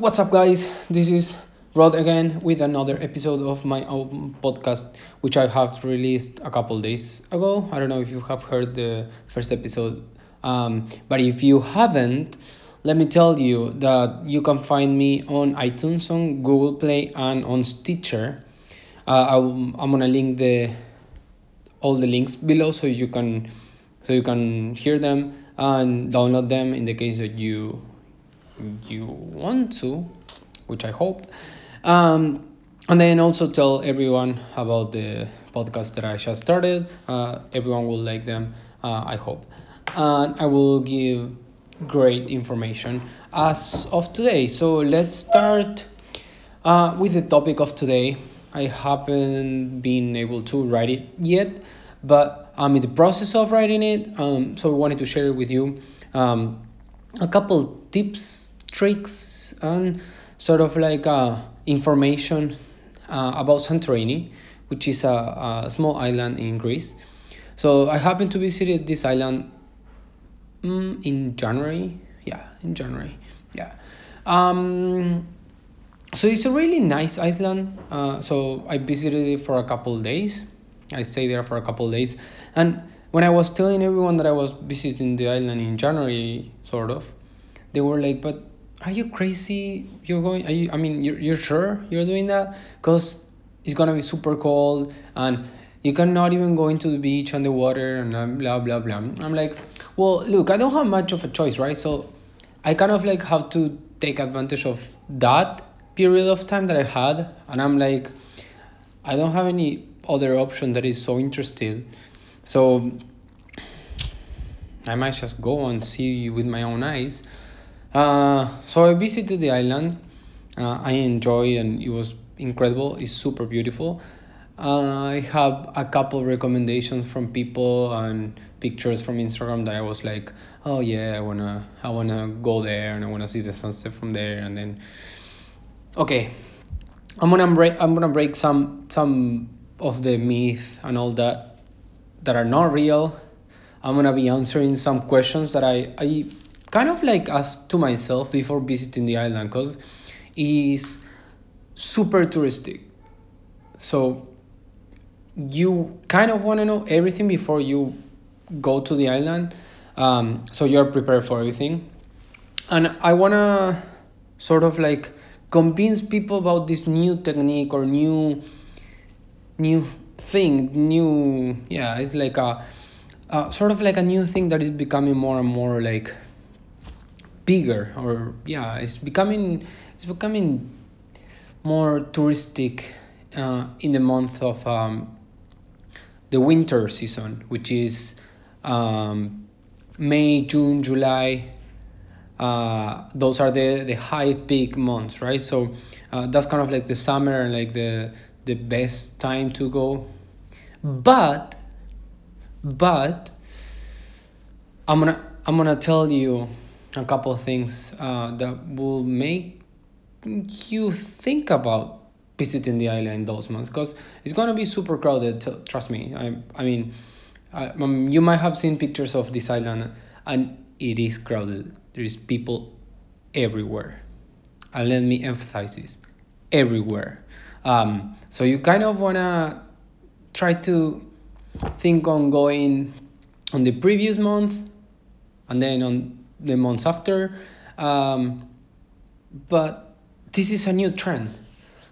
what's up, guys? This is Rod again with another episode of my own podcast, which I have released a couple days ago. I don't know if you have heard the first episode, um, but if you haven't, let me tell you that you can find me on iTunes, on Google Play, and on Stitcher. Uh, I, I'm gonna link the all the links below so you can so you can hear them and download them in the case that you you want to, which I hope. Um, and then also tell everyone about the podcast that I just started. Uh, everyone will like them, uh, I hope. And I will give great information as of today. So let's start uh, with the topic of today. I haven't been able to write it yet, but I'm in the process of writing it. Um, so I wanted to share with you um, a couple tips tricks and sort of like uh, information uh, about Santorini, which is a, a small island in Greece. So I happened to visit this island mm, in January. Yeah, in January. Yeah. Um, so it's a really nice island. Uh, so I visited it for a couple days. I stayed there for a couple days, and when I was telling everyone that I was visiting the island in January, sort of, they were like, "But are you crazy? You're going you i mean you're, you're sure you're doing that? Because it's gonna be super cold and you cannot even go into the beach and the water and blah blah blah. I'm like well look i don't have much of a choice right? So i kind of like have to take advantage of that period of time that i had and i'm like i don't have any other option that is so interesting. So i might just go and see with my own eyes uh, so I visited the island. Uh, I enjoy and it was incredible. It's super beautiful. Uh, I have a couple of recommendations from people and pictures from Instagram that I was like, oh yeah, I wanna I wanna go there and I wanna see the sunset from there and then okay. I'm gonna break I'm gonna break some some of the myth and all that that are not real. I'm gonna be answering some questions that I, I kind of like asked to myself before visiting the island because it's super touristic. So you kind of want to know everything before you go to the island. Um, so you're prepared for everything. And I want to sort of like convince people about this new technique or new new thing new yeah it's like a uh, sort of like a new thing that is becoming more and more like bigger or yeah it's becoming it's becoming more touristic uh, in the month of um, the winter season which is um, may june july. Uh, those are the, the high peak months right? So uh, that's kind of like the summer and like the the best time to go. But but i'm gonna i'm gonna tell you a couple of things uh, that will make you think about visiting the island in those months because it's gonna be super crowded. T- trust me. I I mean, I, um, you might have seen pictures of this island, and it is crowded. There is people everywhere, and let me emphasize this: everywhere. Um, so you kind of wanna try to think on going on the previous month, and then on the months after. Um, but this is a new trend,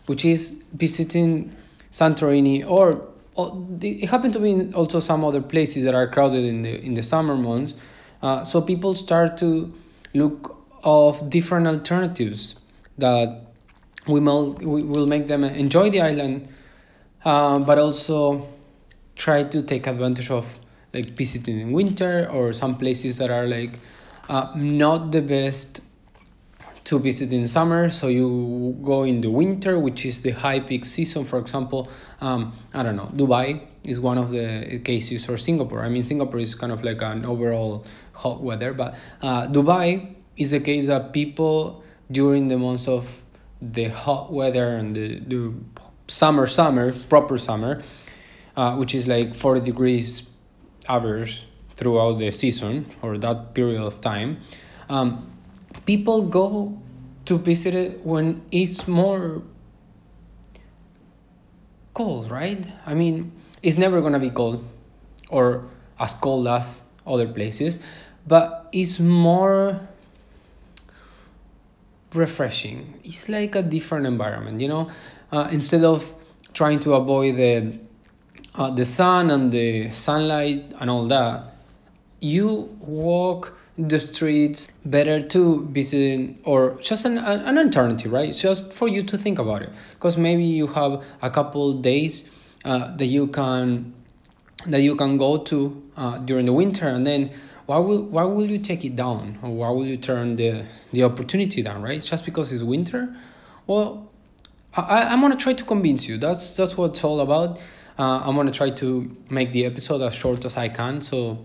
which is visiting Santorini or, or it happened to be in also some other places that are crowded in the in the summer months. Uh, so people start to look of different alternatives that we will, we will make them enjoy the island, uh, but also try to take advantage of like visiting in winter or some places that are like uh, not the best to visit in summer so you go in the winter which is the high peak season. For example um, i don't know dubai is one of the cases or singapore. I mean singapore is kind of like an overall hot weather but uh, dubai is the case that people during the months of the hot weather and the, the summer summer proper summer uh, which is like 40 degrees average throughout the season or that period of time, um, people go to visit it when it's more cold, right? I mean, it's never gonna be cold or as cold as other places, but it's more refreshing. It's like a different environment, you know. Uh, instead of trying to avoid the uh, the sun and the sunlight and all that, you walk the streets better to visit or just an, an alternative right? Just for you to think about it. Because maybe you have a couple days uh, that you can that you can go to uh, during the winter and then why will why will you take it down? Or why will you turn the the opportunity down right? Just because it's winter? Well I, i'm gonna try to convince you. That's that's what it's all about. Uh, i'm gonna try to make the episode as short as i can so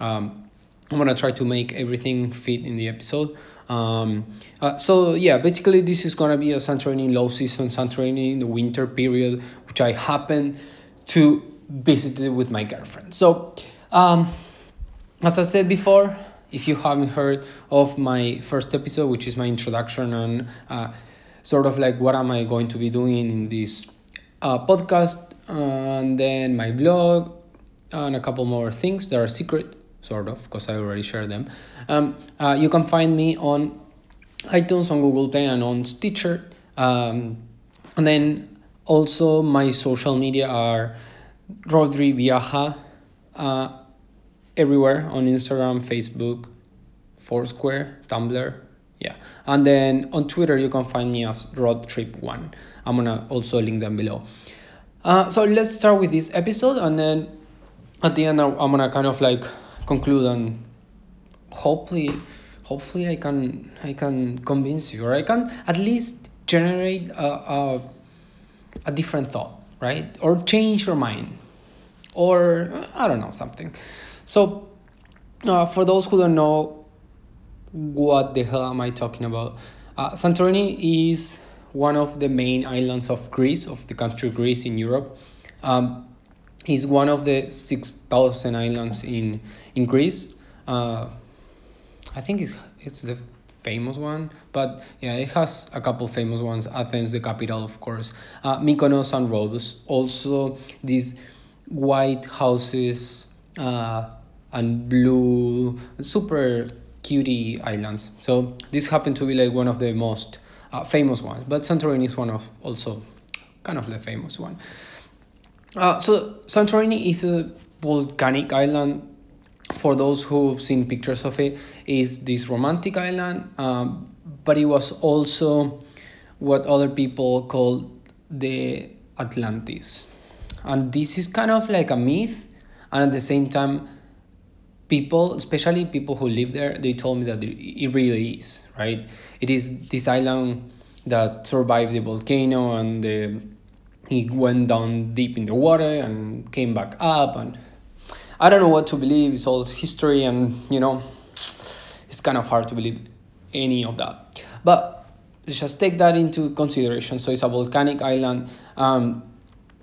um, I'm gonna try to make everything fit in the episode. Um, uh, so yeah, basically this is gonna be a Santorini low season, Santorini in the winter period, which I happen to visit with my girlfriend. So, um, as I said before, if you haven't heard of my first episode, which is my introduction and uh, sort of like what am I going to be doing in this uh, podcast, and then my blog, and a couple more things that are secret sort of, because I already shared them. Um, uh, you can find me on iTunes, on Google Play, and on Stitcher. Um, and then also my social media are Rodri Viaja uh, everywhere on Instagram, Facebook, Foursquare, Tumblr. Yeah. And then on Twitter, you can find me as RodTrip1. I'm going to also link them below. Uh, so let's start with this episode and then at the end, I'm going to kind of like conclude and hopefully hopefully I can I can convince you or I can at least generate a, a, a different thought right? Or change your mind. Or I don't know something. So uh, for those who don't know what the hell am I talking about uh, Santorini is one of the main islands of Greece of the country Greece in Europe. Um, is one of the 6,000 islands in, in Greece. Uh, I think it's, it's the famous one, but yeah, it has a couple famous ones. Athens, the capital, of course. Uh, Mykonos and Rhodes. Also, these white houses uh, and blue, super cutie islands. So this happened to be like one of the most uh, famous ones, but Santorini is one of also kind of the famous one. Uh, so Santorini is a volcanic island. For those who've seen pictures of it, is this romantic island, um, but it was also what other people call the Atlantis, and this is kind of like a myth, and at the same time, people, especially people who live there, they told me that it really is right. It is this island that survived the volcano and the he went down deep in the water and came back up and i don't know what to believe. It's all history and you know it's kind of hard to believe any of that. But just take that into consideration. So it's a volcanic island. Um,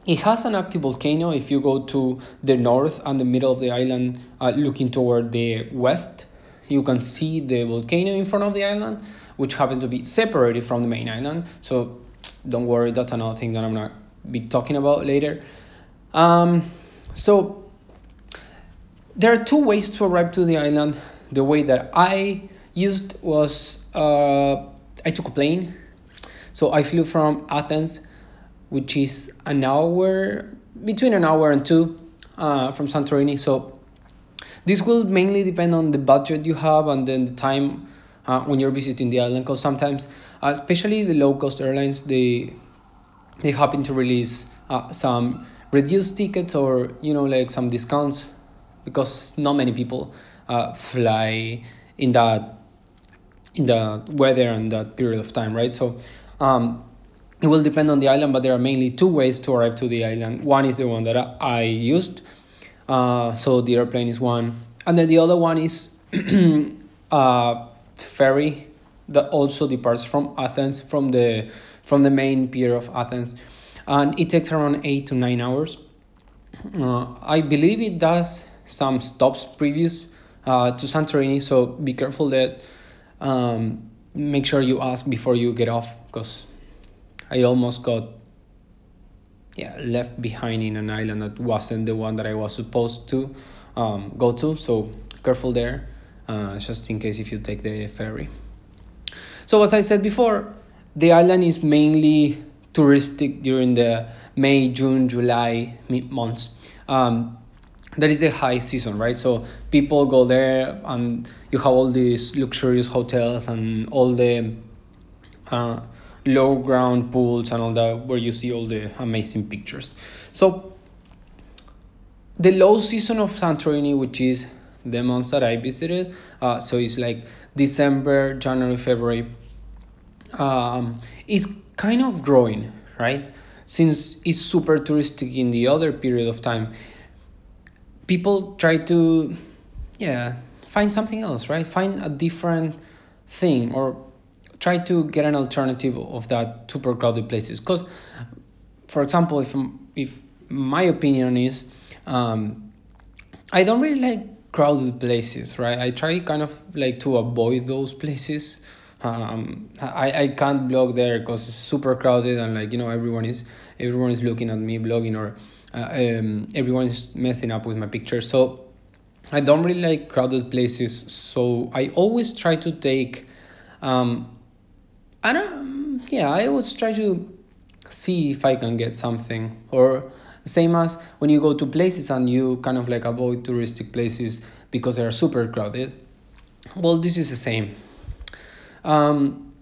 it has an active volcano. If you go to the north and the middle of the island uh, looking toward the west you can see the volcano in front of the island which happens to be separated from the main island. So don't worry that's another thing that i'm not be talking about later. Um, so there are two ways to arrive to the island. The way that I used was uh, I took a plane. So I flew from Athens, which is an hour, between an hour and two uh, from Santorini. So this will mainly depend on the budget you have and then the time uh, when you're visiting the island. Because sometimes, uh, especially the low cost airlines, they they happen to release uh, some reduced tickets or you know like some discounts because not many people uh, fly in that in the weather and that period of time right? So um, it will depend on the island but there are mainly two ways to arrive to the island. One is the one that i used uh, so the airplane is one. And then the other one is a ferry that also departs from athens from the from the main pier of Athens, and it takes around eight to nine hours. Uh, I believe it does some stops previous uh, to Santorini, so be careful that um, make sure you ask before you get off because I almost got yeah left behind in an island that wasn't the one that I was supposed to um, go to. So careful there, uh, just in case if you take the ferry. So as I said before, the island is mainly touristic during the May, June, July months. Um, that is a high season, right? So people go there, and you have all these luxurious hotels and all the uh, low ground pools and all that, where you see all the amazing pictures. So the low season of Santorini, which is the months that I visited, uh, so it's like December, January, February, um, is kind of growing, right? Since it's super touristic in the other period of time, people try to, yeah, find something else, right? Find a different thing or try to get an alternative of that super crowded places. Because, for example, if if my opinion is, um, I don't really like crowded places, right? I try kind of like to avoid those places um, I, I can't blog there because it's super crowded and like you know everyone is everyone is looking at me blogging or uh, um, everyone is messing up with my pictures. So I don't really like crowded places. So I always try to take um, I don't yeah I always try to see if I can get something. Or same as when you go to places and you kind of like avoid touristic places because they are super crowded. Well this is the same um,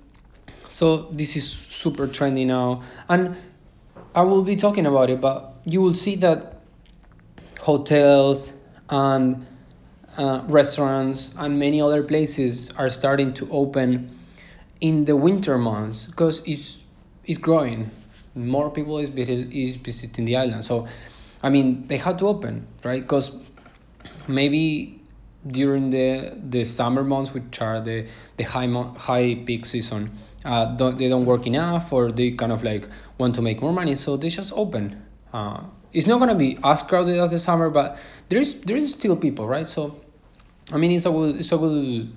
so this is super trendy now, and I will be talking about it, but you will see that hotels and uh, restaurants and many other places are starting to open in the winter months because it's it's growing. More people is is visiting the island, so I mean they have to open right? Because maybe during the the summer months, which are the the high high peak season, uh, don't, they don't work enough or they kind of like want to make more money, so they just open. Uh, it's not gonna be as crowded as the summer, but there is there is still people, right? So, I mean, it's a good it's a good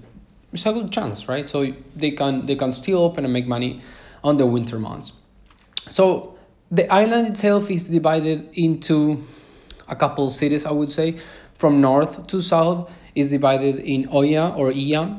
it's a good chance, right? So they can they can still open and make money on the winter months. So the island itself is divided into a couple cities, I would say, from north to south is divided in Oya or Iya.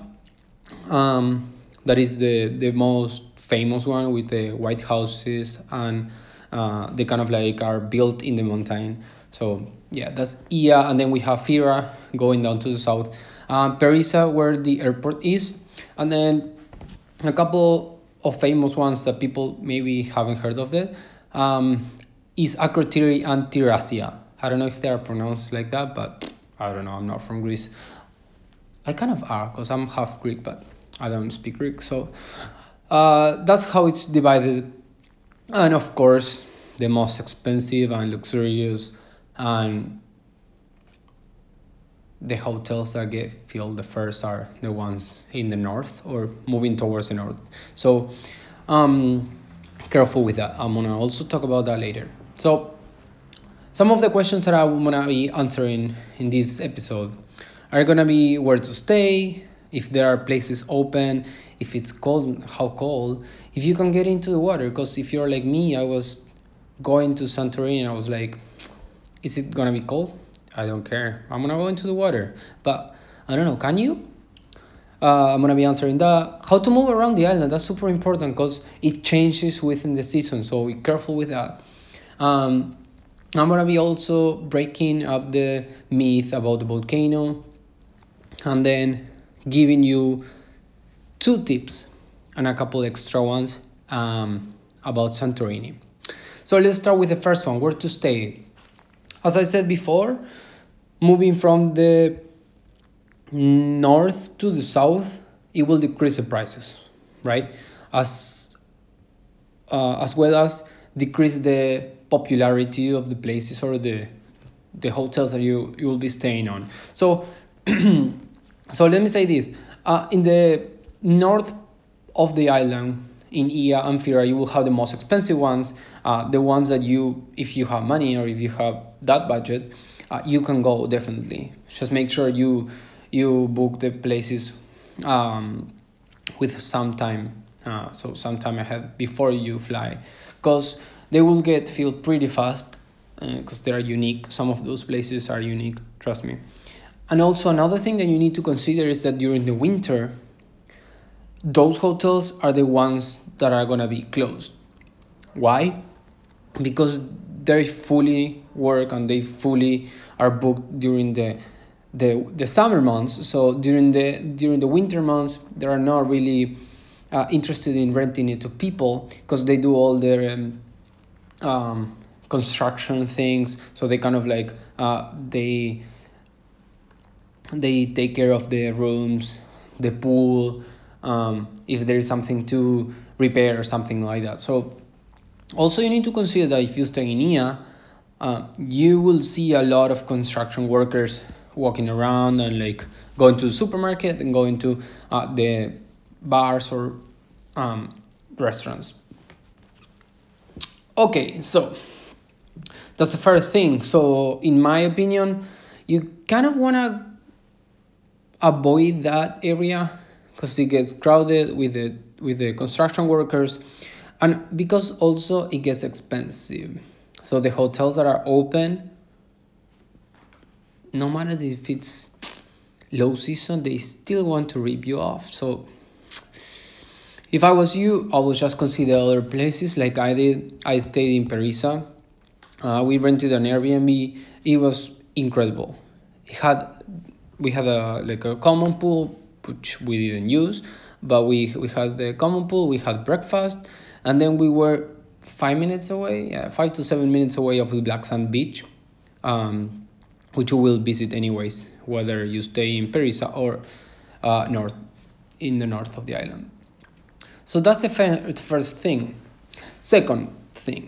Um, that is the, the most famous one with the white houses and uh, they kind of like are built in the mountain. So yeah, that's Iya, and then we have Fira going down to the south. Um, Perissa, where the airport is, and then a couple of famous ones that people maybe haven't heard of it um, is Akrotiri and Tirasia. I don't know if they are pronounced like that, but I don't know. I'm not from Greece. I kind of are because I'm half Greek, but I don't speak Greek. So uh, that's how it's divided. And of course, the most expensive and luxurious and the hotels that get filled the first are the ones in the north or moving towards the north. So um, careful with that. I'm gonna also talk about that later. So some of the questions that I'm gonna be answering in this episode are gonna be where to stay, if there are places open, if it's cold, how cold, if you can get into the water. Because if you're like me, I was going to Santorini and I was like, is it gonna be cold? I don't care. I'm gonna go into the water. But I don't know, can you? Uh, I'm gonna be answering that. How to move around the island, that's super important because it changes within the season, so be careful with that. Um, I'm gonna be also breaking up the myth about the volcano and then giving you two tips and a couple extra ones um, about Santorini. So let's start with the first one where to stay. As I said before, moving from the north to the south, it will decrease the prices, right? As, uh, as well as decrease the popularity of the places or the the hotels that you, you will be staying on. So, so let me say this: uh, in the north of the island, in Iya and Fira, you will have the most expensive ones, uh, the ones that you, if you have money or if you have that budget, uh, you can go definitely. Just make sure you you book the places um, with some time uh, so some time ahead before you fly because they will get filled pretty fast because uh, they are unique. Some of those places are unique trust me. And also another thing that you need to consider is that during the winter those hotels are the ones that are going to be closed. Why? Because they fully work and they fully are booked during the the the summer months. So during the during the winter months they are not really uh, interested in renting it to people because they do all their um, um, construction things. So they kind of like uh, they they take care of the rooms the pool um, if there is something to repair or something like that. So also you need to consider that if you stay in IA uh, you will see a lot of construction workers walking around and like going to the supermarket and going to uh, the bars or um, restaurants okay so that's the first thing. So in my opinion you kind of want to avoid that area because it gets crowded with the with the construction workers and because also it gets expensive. So the hotels that are open no matter if it's low season they still want to rip you off. So if i was you i would just consider other places like i did i stayed in perissa uh, we rented an airbnb. It was incredible. It had we had a like a common pool which we didn't use but we we had the common pool we had breakfast and then we were five minutes away yeah, five to seven minutes away of the black sand beach um, which you will visit anyways whether you stay in perissa or uh, north in the north of the island so that's the first thing second thing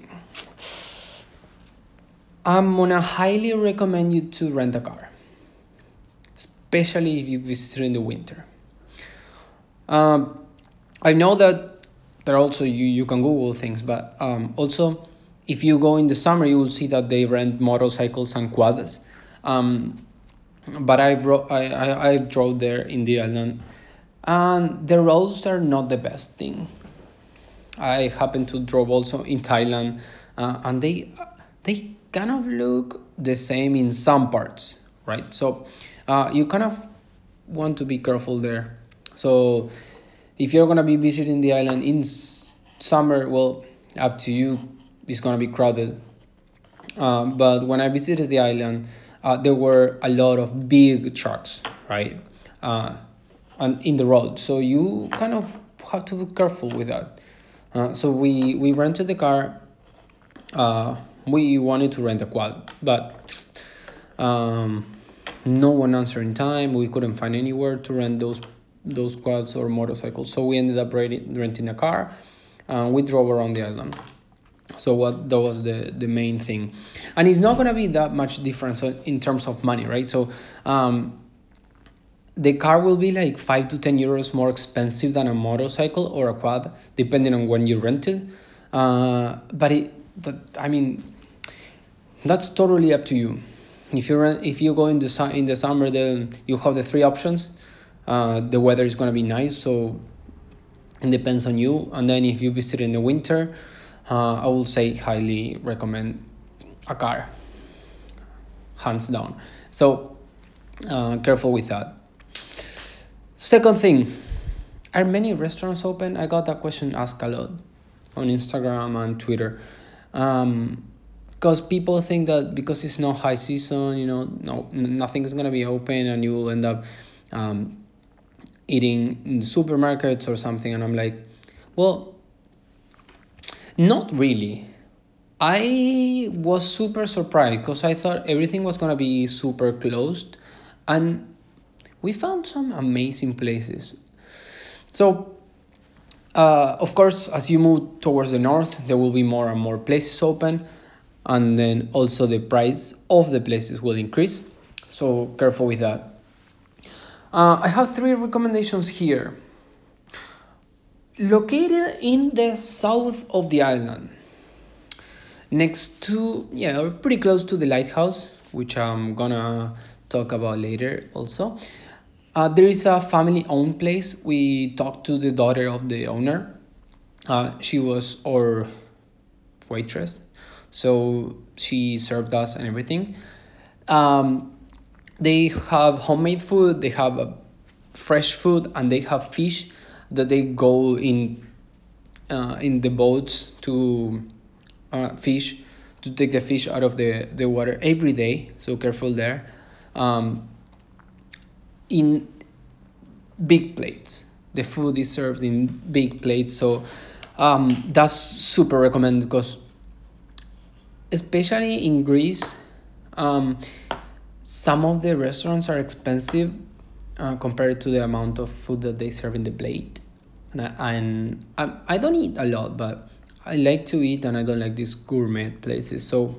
i'm gonna highly recommend you to rent a car especially if you visit in the winter. Um, I know that there also you, you can Google things, but um, also if you go in the summer, you will see that they rent motorcycles and quads. Um, but I, ro- I, I, I drove there in the island, and the roads are not the best thing. I happened to drive also in Thailand, uh, and they they kind of look the same in some parts, right? So uh, you kind of want to be careful there. So if you're gonna be visiting the island in summer, well, up to you. It's gonna be crowded. Uh, but when I visited the island, uh, there were a lot of big trucks, right, and in the road. So you kind of have to be careful with that. Uh, so we we rented the car. Uh, we wanted to rent a quad, but um, no one answered in time. We couldn't find anywhere to rent those those quads or motorcycles. So we ended up renting a car. and we drove around the island. So what that was the the main thing, and it's not gonna be that much difference in terms of money, right? So. Um, the car will be like 5 to 10 euros more expensive than a motorcycle or a quad depending on when you rent it. Uh, but it i mean that's totally up to you. If you run if you go in the in the summer then you have the three options. Uh, the weather is going to be nice so it depends on you. And then if you visit in the winter uh, i will say highly recommend a car. Hands down. So uh, careful with that second thing are many restaurants open? I got that question asked a lot on instagram and twitter. Um, because people think that because it's not high season you know no nothing is gonna be open and you will end up um, eating in the supermarkets or something. And i'm like well not really. I was super surprised because i thought everything was gonna be super closed. And we found some amazing places. So uh, of course as you move towards the north there will be more and more places open and then also the price of the places will increase. So careful with that. Uh, i have three recommendations here. Located in the south of the island next to yeah pretty close to the lighthouse which i'm gonna talk about later also Uh, there is a family owned place. We talked to the daughter of the owner. Uh, she was our waitress, so she served us and everything. Um, they have homemade food, they have fresh food, and they have fish that they go in uh, in the boats to uh, fish to take the fish out of the, the water every day so careful there um, in big plates. The food is served in big plates so um, that's super recommended because especially in greece um, some of the restaurants are expensive uh, compared to the amount of food that they serve in the plate. And I, and I, I don't eat a lot but i like to eat and i don't like these gourmet places. So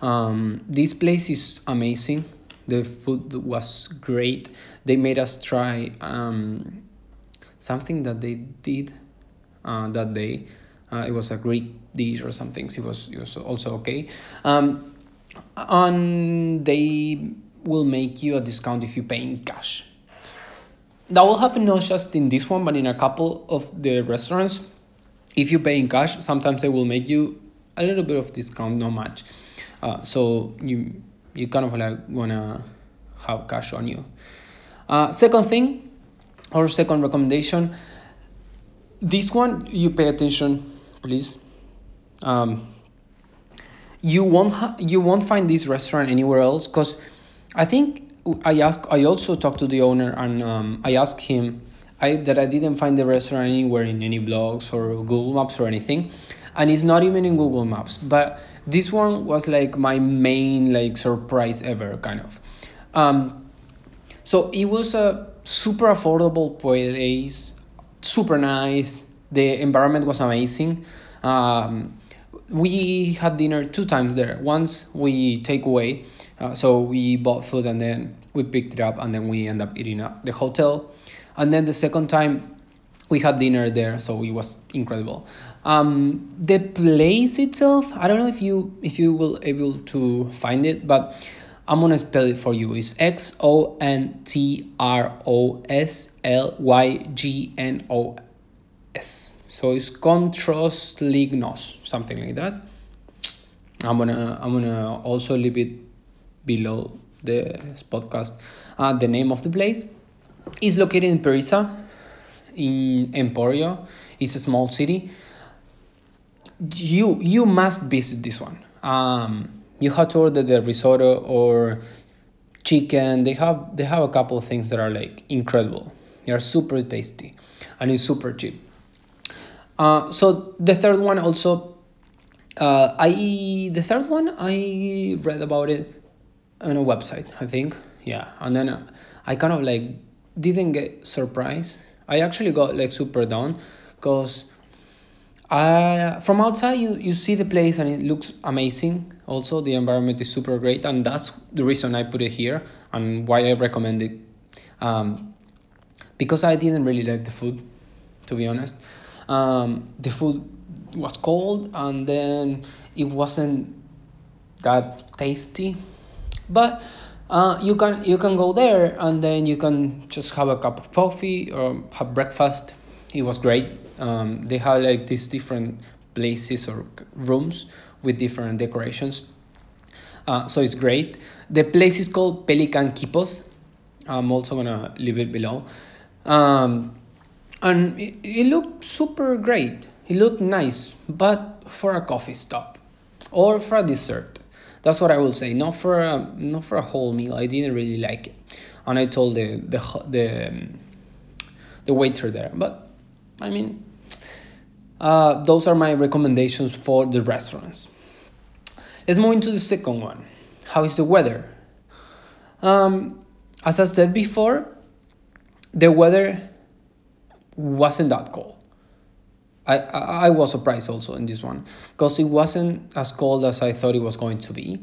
um, this place is amazing the food was great. They made us try um, something that they did uh, that day. Uh, it was a greek dish or something. It was, it was also okay. Um, and they will make you a discount if you pay in cash. That will happen not just in this one but in a couple of the restaurants. If you pay in cash sometimes they will make you a little bit of discount not much. Uh, so you you kind of like wanna have cash on you uh, second thing or second recommendation this one you pay attention please um, you won't ha- you won't find this restaurant anywhere else because i think I asked. I also talked to the owner, and um, I asked him, I that I didn't find the restaurant anywhere in any blogs or Google Maps or anything, and it's not even in Google Maps. But this one was like my main like surprise ever, kind of. Um, so it was a super affordable place, super nice. The environment was amazing. Um, we had dinner two times there. Once we take away uh, so we bought food and then we picked it up and then we end up eating at the hotel. And then the second time we had dinner there, so it was incredible. Um, the place itself, I don't know if you if you will able to find it, but I'm gonna spell it for you. It's X O N T R O S L Y G N O S. So it's Contros Lignos, something like that. I'm gonna I'm gonna also leave it below the podcast. Uh, the name of the place is located in Perissa, in Emporio. It's a small city. You you must visit this one. Um, you have to order the risotto or chicken. They have they have a couple of things that are like incredible. They are super tasty, and it's super cheap. Uh, so the third one also, uh, I the third one I read about it on a website i think yeah and then i kind of like didn't get surprised i actually got like super down because I, from outside you, you see the place and it looks amazing also the environment is super great and that's the reason i put it here and why i recommend it um, because i didn't really like the food to be honest um, the food was cold and then it wasn't that tasty but uh, you can you can go there and then you can just have a cup of coffee or have breakfast. It was great. Um, they have like these different places or rooms with different decorations. Uh, so it's great. The place is called Pelican Kipos. I'm also gonna leave it below. Um, and it, it looked super great. It looked nice, but for a coffee stop or for a dessert. That's what I will say. Not for a, not for a whole meal. I didn't really like it, and I told the the the um, the waiter there. But I mean, uh, those are my recommendations for the restaurants. Let's move into the second one. How is the weather? Um, as I said before, the weather wasn't that cold. I, I was surprised also in this one because it wasn't as cold as I thought it was going to be.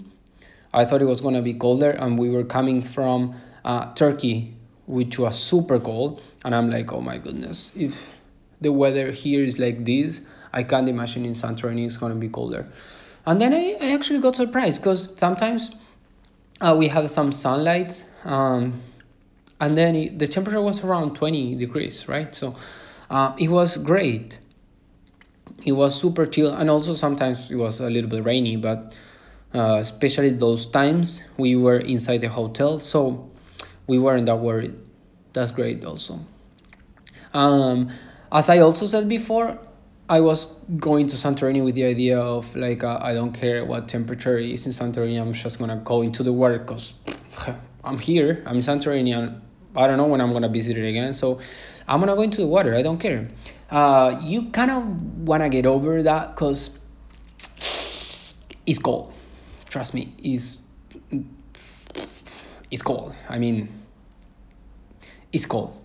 I thought it was going to be colder, and we were coming from uh, Turkey, which was super cold. And I'm like, oh my goodness, if the weather here is like this, I can't imagine in Santorini it's going to be colder. And then I, I actually got surprised because sometimes uh, we had some sunlight, um, and then it, the temperature was around 20 degrees right? So uh, it was great. It was super chill and also sometimes it was a little bit rainy but uh, especially those times we were inside the hotel so we weren't that worried. That's great also. Um, as i also said before i was going to santorini with the idea of like uh, i don't care what temperature is in santorini i'm just gonna go into the water because i'm here i'm in santorini and i don't know when i'm gonna visit it again so i'm gonna go into the water i don't care. Uh, you kind of want to get over that because it's cold. Trust me it's it's cold. I mean it's cold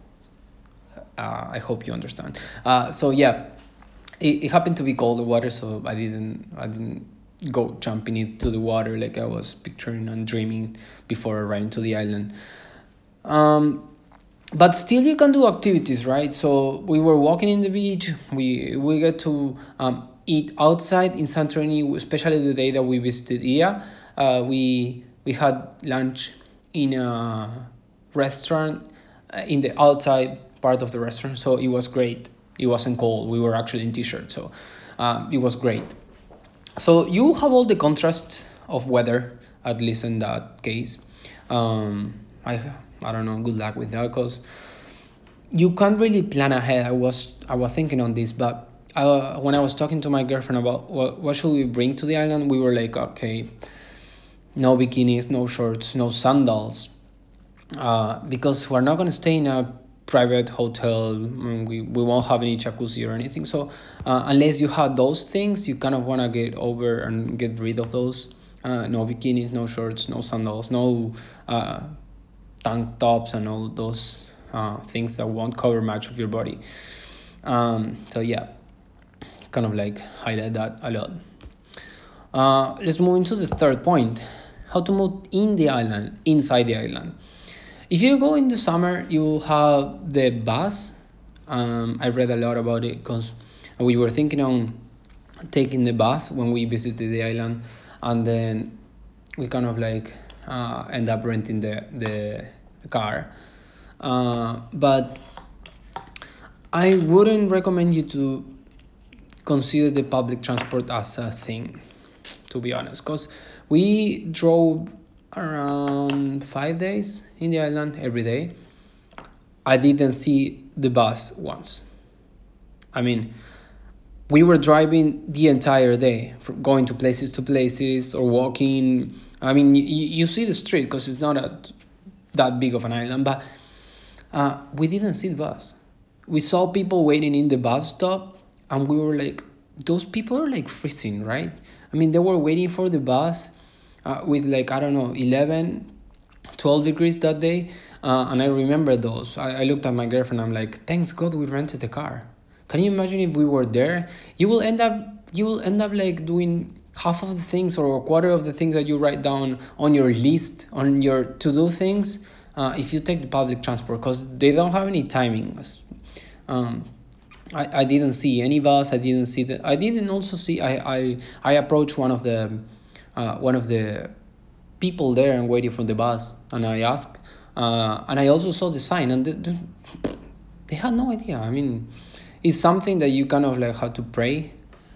uh, i hope you understand. Uh, so yeah it, it happened to be cold water so i didn't i didn't go jumping into the water like i was picturing and dreaming before arriving to the island. Um, but still you can do activities right? So we were walking in the beach. We we get to um, eat outside in santorini especially the day that we visited ia. Uh, we we had lunch in a restaurant uh, in the outside part of the restaurant so it was great it wasn't cold we were actually in t-shirt so uh, it was great so you have all the contrast of weather at least in that case um, i I don't know. Good luck with that, cause you can't really plan ahead. I was I was thinking on this, but uh, when I was talking to my girlfriend about what what should we bring to the island, we were like, okay, no bikinis, no shorts, no sandals, uh, because we're not gonna stay in a private hotel. Mm, we we won't have any jacuzzi or anything. So uh, unless you have those things, you kind of wanna get over and get rid of those. Uh, no bikinis, no shorts, no sandals, no uh, tank tops and all those uh, things that won't cover much of your body. Um, so yeah, kind of like highlight that a lot. Uh, let's move into the third point: how to move in the island, inside the island. If you go in the summer, you have the bus. Um, I read a lot about it because we were thinking on taking the bus when we visited the island, and then we kind of like uh, end up renting the the car. Uh, but I wouldn't recommend you to consider the public transport as a thing, to be honest, because we drove around five days in the island every day. I didn't see the bus once. I mean, we were driving the entire day, going to places to places or walking I mean, you, you see the street because it's not a, that big of an island, but uh, we didn't see the bus. We saw people waiting in the bus stop, and we were like, those people are like freezing, right? I mean, they were waiting for the bus uh, with like, I don't know, 11, 12 degrees that day. Uh, and I remember those. I, I looked at my girlfriend, I'm like, thanks God we rented a car. Can you imagine if we were there? You will end up, you will end up like doing half of the things or a quarter of the things that you write down on your list on your to-do things uh, if you take the public transport because they don't have any timing um, I, I didn't see any bus i didn't see that i didn't also see i i, I approached one of the uh, one of the people there and waiting for the bus and i asked uh, and i also saw the sign and they, they had no idea i mean it's something that you kind of like have to pray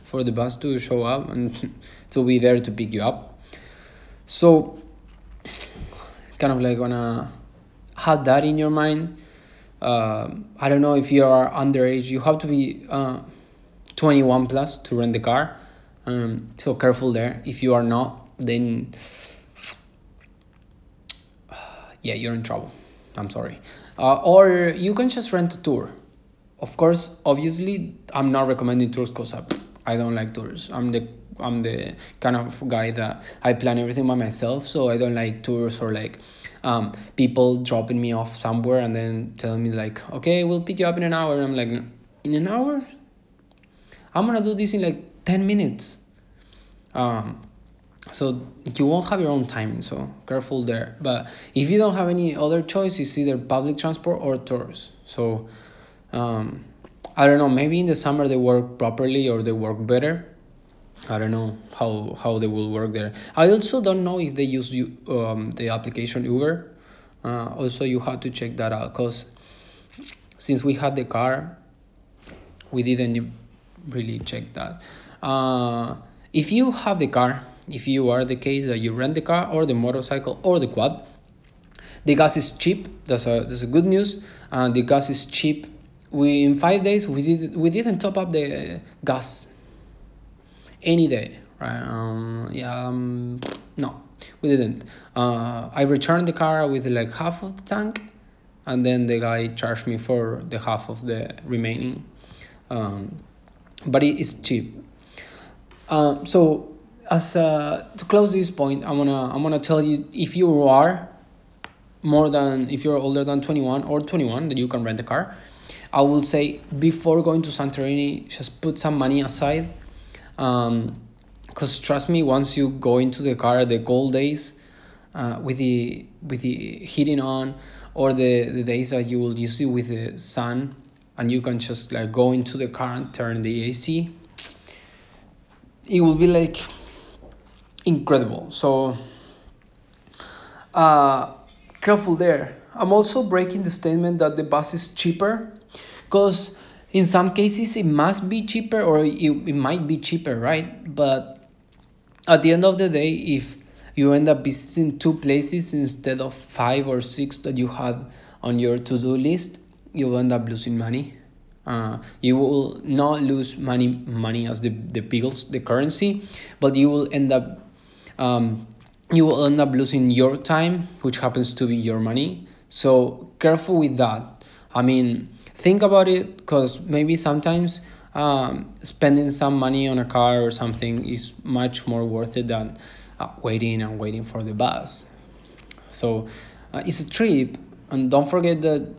for the bus to show up and to be there to pick you up. So, kind of like wanna have that in your mind. Uh, I don't know if you are underage. You have to be uh, 21 plus to rent the car. Um, so careful there. If you are not, then yeah, you're in trouble. I'm sorry. Uh, or you can just rent a tour. Of course, obviously, I'm not recommending tours because I don't like tours. I'm the I'm the kind of guy that I plan everything by myself, so I don't like tours or like um, people dropping me off somewhere and then telling me like, okay, we'll pick you up in an hour. I'm like, in an hour? I'm gonna do this in like ten minutes. Um, so you won't have your own timing, so careful there. But if you don't have any other choice, it's either public transport or tours. So um, I don't know, maybe in the summer they work properly or they work better. I don't know how, how they will work there. I also don't know if they use you um, the application Uber. Uh, also, you have to check that out because since we had the car, we didn't really check that. Uh, if you have the car, if you are the case that you rent the car or the motorcycle or the quad, the gas is cheap. That's a that's a good news. And the gas is cheap. We in five days we did we didn't top up the gas any day. Right? Um, yeah. Um, no, we didn't. Uh, I returned the car with like half of the tank, and then the guy charged me for the half of the remaining. Um, but it is cheap. Uh, so as uh, to close this point, I wanna I wanna tell you if you are more than if you're older than 21 or 21 that you can rent a car i will say before going to santorini just put some money aside um because trust me once you go into the car the cold days uh, with the with the heating on or the, the days that you will use it with the sun and you can just like go into the car and turn the ac it will be like incredible so uh careful there. I'm also breaking the statement that the bus is cheaper because in some cases it must be cheaper or it, it might be cheaper, right? But at the end of the day, if you end up visiting two places instead of five or six that you had on your to do list, you will end up losing money. Uh, you will not lose money money as the, the bills, the currency, but you will end up um, you will end up losing your time, which happens to be your money. So careful with that. I mean, think about it because maybe sometimes um, spending some money on a car or something is much more worth it than uh, waiting and waiting for the bus. So uh, it's a trip, and don't forget that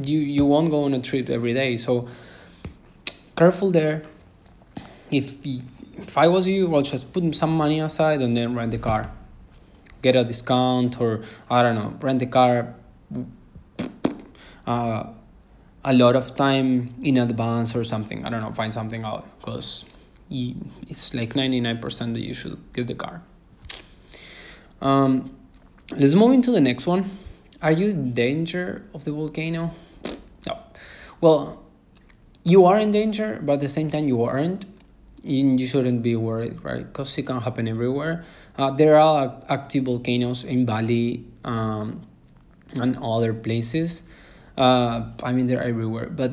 you you won't go on a trip every day. So careful there. If if I was you, I'll just put some money aside and then rent the car get a discount or I don't know, rent the car uh, a lot of time in advance or something. I don't know, find something out because it's like 99% that you should get the car. Um, let's move into the next one. Are you in danger of the volcano? No. Well, you are in danger, but at the same time, you aren't. You shouldn't be worried, right? Because it can happen everywhere. Uh, there are active volcanoes in Bali um, and other places. Uh, I mean, they're everywhere, but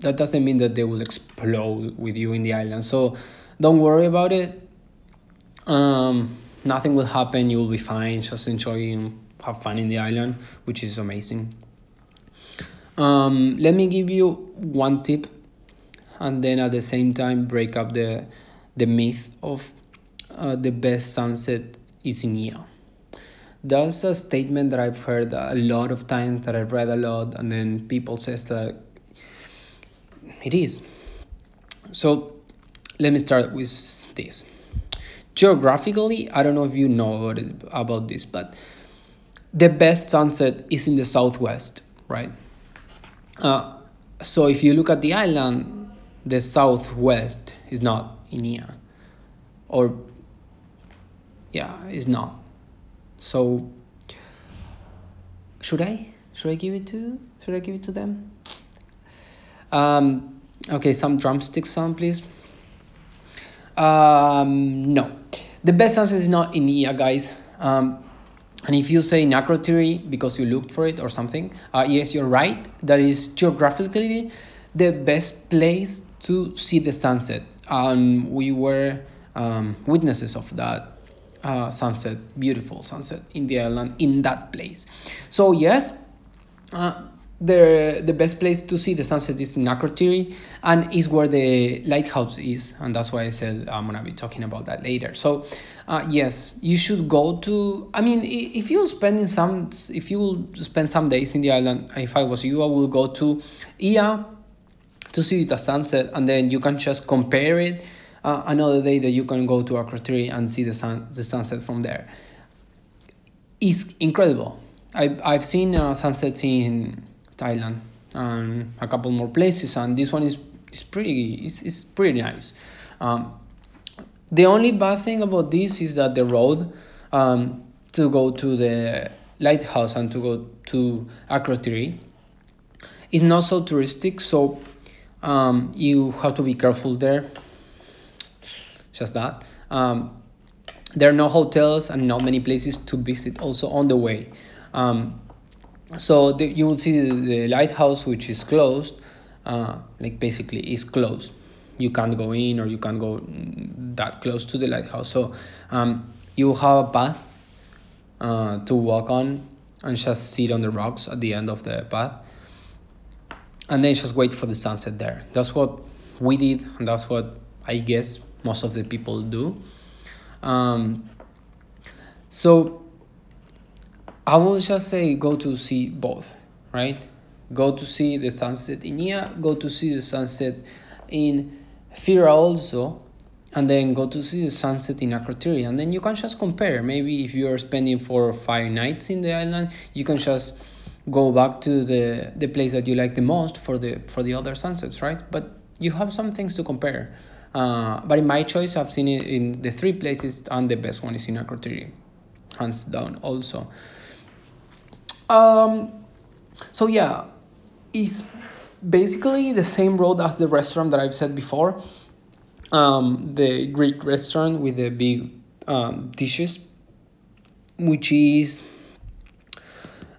that doesn't mean that they will explode with you in the island. So don't worry about it. Um, nothing will happen. You will be fine. Just enjoy and have fun in the island, which is amazing. Um, let me give you one tip, and then at the same time break up the the myth of uh, the best sunset is in Ia. That's a statement that I've heard a lot of times, that I've read a lot, and then people says that it is. So let me start with this. Geographically, I don't know if you know about, it, about this, but the best sunset is in the southwest, right? Uh, so if you look at the island, the southwest is not in Ia, or yeah it's not. So should i? Should i give it to should i give it to them? Um okay some drumstick sound please. Um no. The best answer is not in Ia, guys. Um and if you say Akrotiri because you looked for it or something, uh, yes, you're right. That is geographically the best place to see the sunset. And we were um, witnesses of that uh, sunset, beautiful sunset in the island in that place. So yes, uh, the the best place to see the sunset is in Akrotiri and is where the lighthouse is, and that's why I said I'm gonna be talking about that later. So, uh, yes, you should go to. I mean, if you spend some, if you will spend some days in the island, if I was you, I will go to Ia to see the sunset, and then you can just compare it uh, another day that you can go to Akrotiri and see the sun the sunset from there it's incredible I, I've seen uh, sunsets in Thailand and a couple more places and this one is, is pretty is, is pretty nice um, the only bad thing about this is that the road um, to go to the lighthouse and to go to Akrotiri. is not so touristic, so um, you have to be careful there. Just that. Um, there are no hotels and not many places to visit also on the way. Um, so the, you will see the, the, lighthouse which is closed, uh, like basically is closed. You can't go in or you can't go that close to the lighthouse. So um, you have a path uh, to walk on and just sit on the rocks at the end of the path and then just wait for the sunset there. That's what we did, and that's what I guess most of the people do. Um, so I will just say go to see both, right? Go to see the sunset in Ia, go to see the sunset in Fira also, and then go to see the sunset in Akrotiri. And then you can just compare. Maybe if you're spending four or five nights in the island, you can just go back to the, the place that you like the most for the for the other sunsets, right? But you have some things to compare. Uh, but in my choice, I've seen it in the three places, and the best one is in Akrotiri, hands down. Also, um, so yeah, it's basically the same road as the restaurant that I've said before. Um, the Greek restaurant with the big um, dishes, which is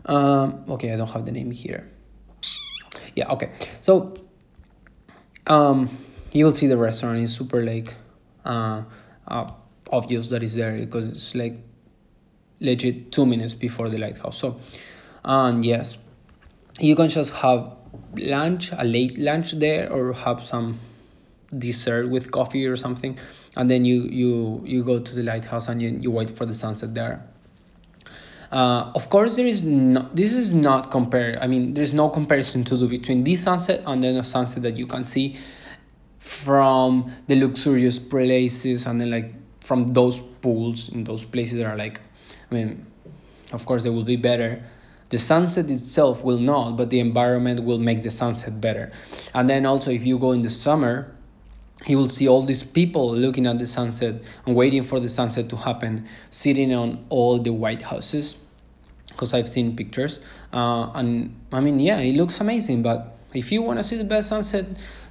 um, okay, I don't have the name here. Yeah, okay. So um, you'll see the restaurant is super like uh, uh, obvious that is there because it's like legit two minutes before the lighthouse. So and yes, you can just have lunch, a late lunch there, or have some dessert with coffee or something, and then you you you go to the lighthouse and you, you wait for the sunset there uh, of course, there is no. This is not compared. I mean, there's no comparison to do between this sunset and then a sunset that you can see from the luxurious places and then like from those pools in those places that are like, I mean, of course they will be better. The sunset itself will not, but the environment will make the sunset better. And then also, if you go in the summer, you will see all these people looking at the sunset and waiting for the sunset to happen, sitting on all the white houses. Because I've seen pictures, uh, and I mean, yeah, it looks amazing. But if you want to see the best sunset,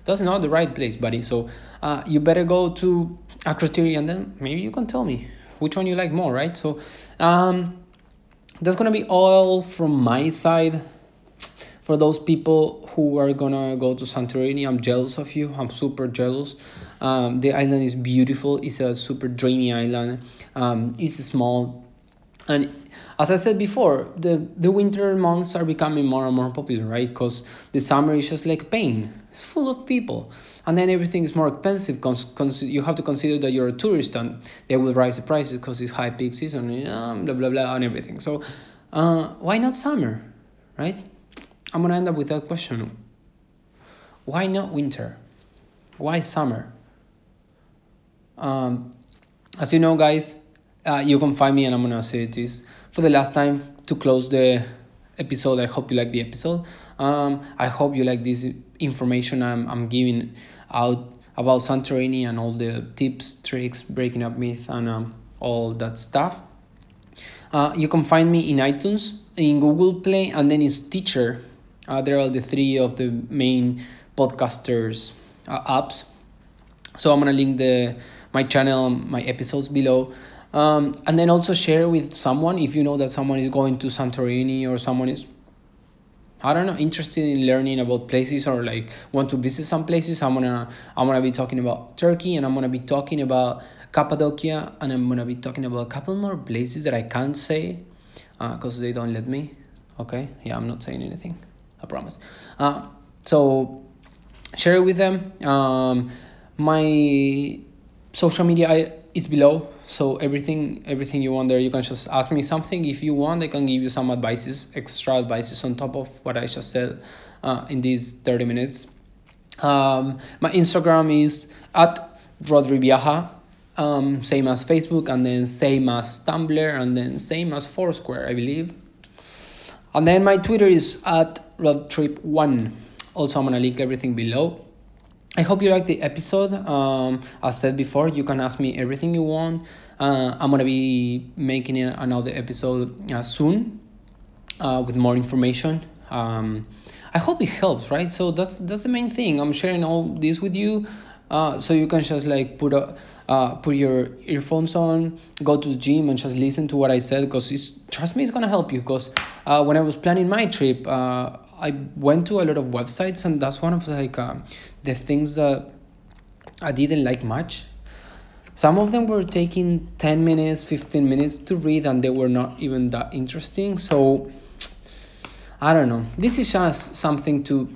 that's not the right place, buddy. So uh, you better go to Akrotiri, and then maybe you can tell me which one you like more, right? So um, that's gonna be all from my side for those people who are gonna go to Santorini, I'm jealous of you. I'm super jealous. Um, the island is beautiful. It's a super dreamy island. Um, it's small, and as I said before, the the winter months are becoming more and more popular, right? Because the summer is just like pain. It's full of people, and then everything is more expensive. Cons- cons- you have to consider that you're a tourist, and they will raise the prices because it's high peak season, blah blah blah, and everything. So, uh, why not summer, right? I'm gonna end up with that question. Why not winter? Why summer? Um, as you know, guys, uh, you can find me, and I'm gonna say this for the last time to close the episode. I hope you like the episode. Um, I hope you like this information I'm, I'm giving out about Santorini and all the tips, tricks, breaking up myth, and um, all that stuff. Uh, you can find me in iTunes, in Google Play, and then in Stitcher uh, there are the three of the main podcasters uh, apps. So I'm gonna link the my channel, my episodes below. Um, and then also share with someone if you know that someone is going to Santorini or someone is I don't know interested in learning about places or like want to visit some places. I'm gonna I'm gonna be talking about Turkey and I'm gonna be talking about Cappadocia and I'm gonna be talking about a couple more places that I can't say because uh, they don't let me. Okay, yeah, I'm not saying anything. I promise. Uh, so share it with them. Um, my social media is below, so everything everything you want there, you can just ask me something. If you want, I can give you some advices, extra advices on top of what I just said uh, in these thirty minutes. Um, my Instagram is at Rodriviaja, um, same as Facebook, and then same as Tumblr, and then same as Foursquare, I believe. And then my Twitter is at roadtrip1. Also, I'm gonna link everything below. I hope you like the episode. Um, as said before, you can ask me everything you want. Uh, I'm gonna be making another episode uh, soon. uh, with more information. Um, I hope it helps, right? So that's that's the main thing. I'm sharing all this with you, uh, so you can just like put a uh, put your earphones on, go to the gym, and just listen to what I said. Because trust me, it's gonna help you. Because uh, when I was planning my trip, uh, I went to a lot of websites, and that's one of like uh, the things that I didn't like much. Some of them were taking 10 minutes, 15 minutes to read, and they were not even that interesting. So, I don't know. This is just something to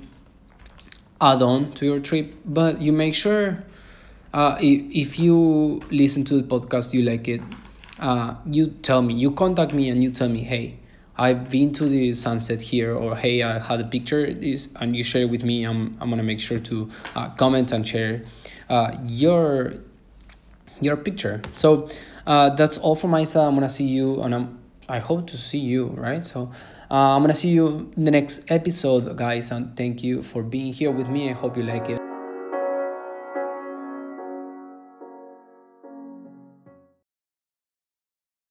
add on to your trip, but you make sure uh, if, if you listen to the podcast, you like it, uh, you tell me, you contact me and you tell me, hey, I've been to the sunset here, or hey, I had a picture this, and you share it with me. I'm, I'm gonna make sure to uh, comment and share uh, your your picture. So uh, that's all for myself. I'm gonna see you, and I'm I hope to see you, right? So uh, I'm gonna see you in the next episode, guys, and thank you for being here with me. I hope you like it.